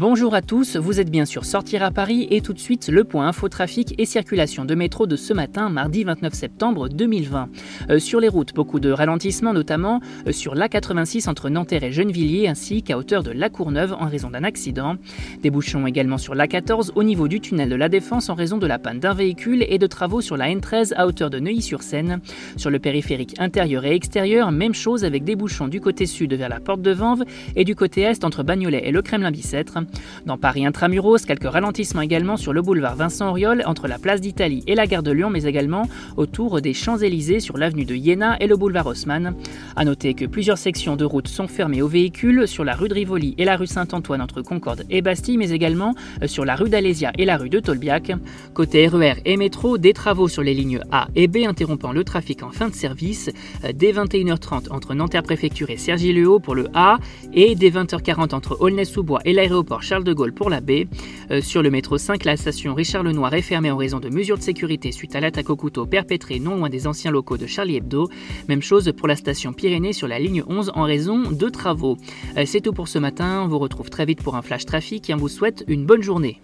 Bonjour à tous, vous êtes bien sûr Sortir à Paris et tout de suite le point info trafic et circulation de métro de ce matin, mardi 29 septembre 2020. Euh, sur les routes, beaucoup de ralentissements, notamment euh, sur l'A86 entre Nanterre et Gennevilliers ainsi qu'à hauteur de La Courneuve en raison d'un accident. Des bouchons également sur l'A14 au niveau du tunnel de la Défense en raison de la panne d'un véhicule et de travaux sur la N13 à hauteur de Neuilly-sur-Seine. Sur le périphérique intérieur et extérieur, même chose avec des bouchons du côté sud vers la porte de Vanves et du côté est entre Bagnolet et le Kremlin-Bicêtre. Dans Paris intramuros, quelques ralentissements également sur le boulevard Vincent Auriol entre la place d'Italie et la gare de Lyon, mais également autour des Champs-Élysées sur l'avenue de Iéna et le boulevard Haussmann. A noter que plusieurs sections de route sont fermées aux véhicules sur la rue de Rivoli et la rue Saint-Antoine entre Concorde et Bastille, mais également euh, sur la rue d'Alésia et la rue de Tolbiac. Côté RER e et métro, des travaux sur les lignes A et B interrompant le trafic en fin de service euh, dès 21h30 entre Nanterre Préfecture et Cergy-le-Haut pour le A et dès 20h40 entre Aulnay-sous-Bois et Charles de Gaulle pour la baie. Euh, sur le métro 5, la station Richard Lenoir est fermée en raison de mesures de sécurité suite à l'attaque au couteau perpétrée non loin des anciens locaux de Charlie Hebdo. Même chose pour la station Pyrénées sur la ligne 11 en raison de travaux. Euh, c'est tout pour ce matin, on vous retrouve très vite pour un flash trafic et on vous souhaite une bonne journée.